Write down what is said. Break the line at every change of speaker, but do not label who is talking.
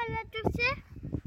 pas la toucher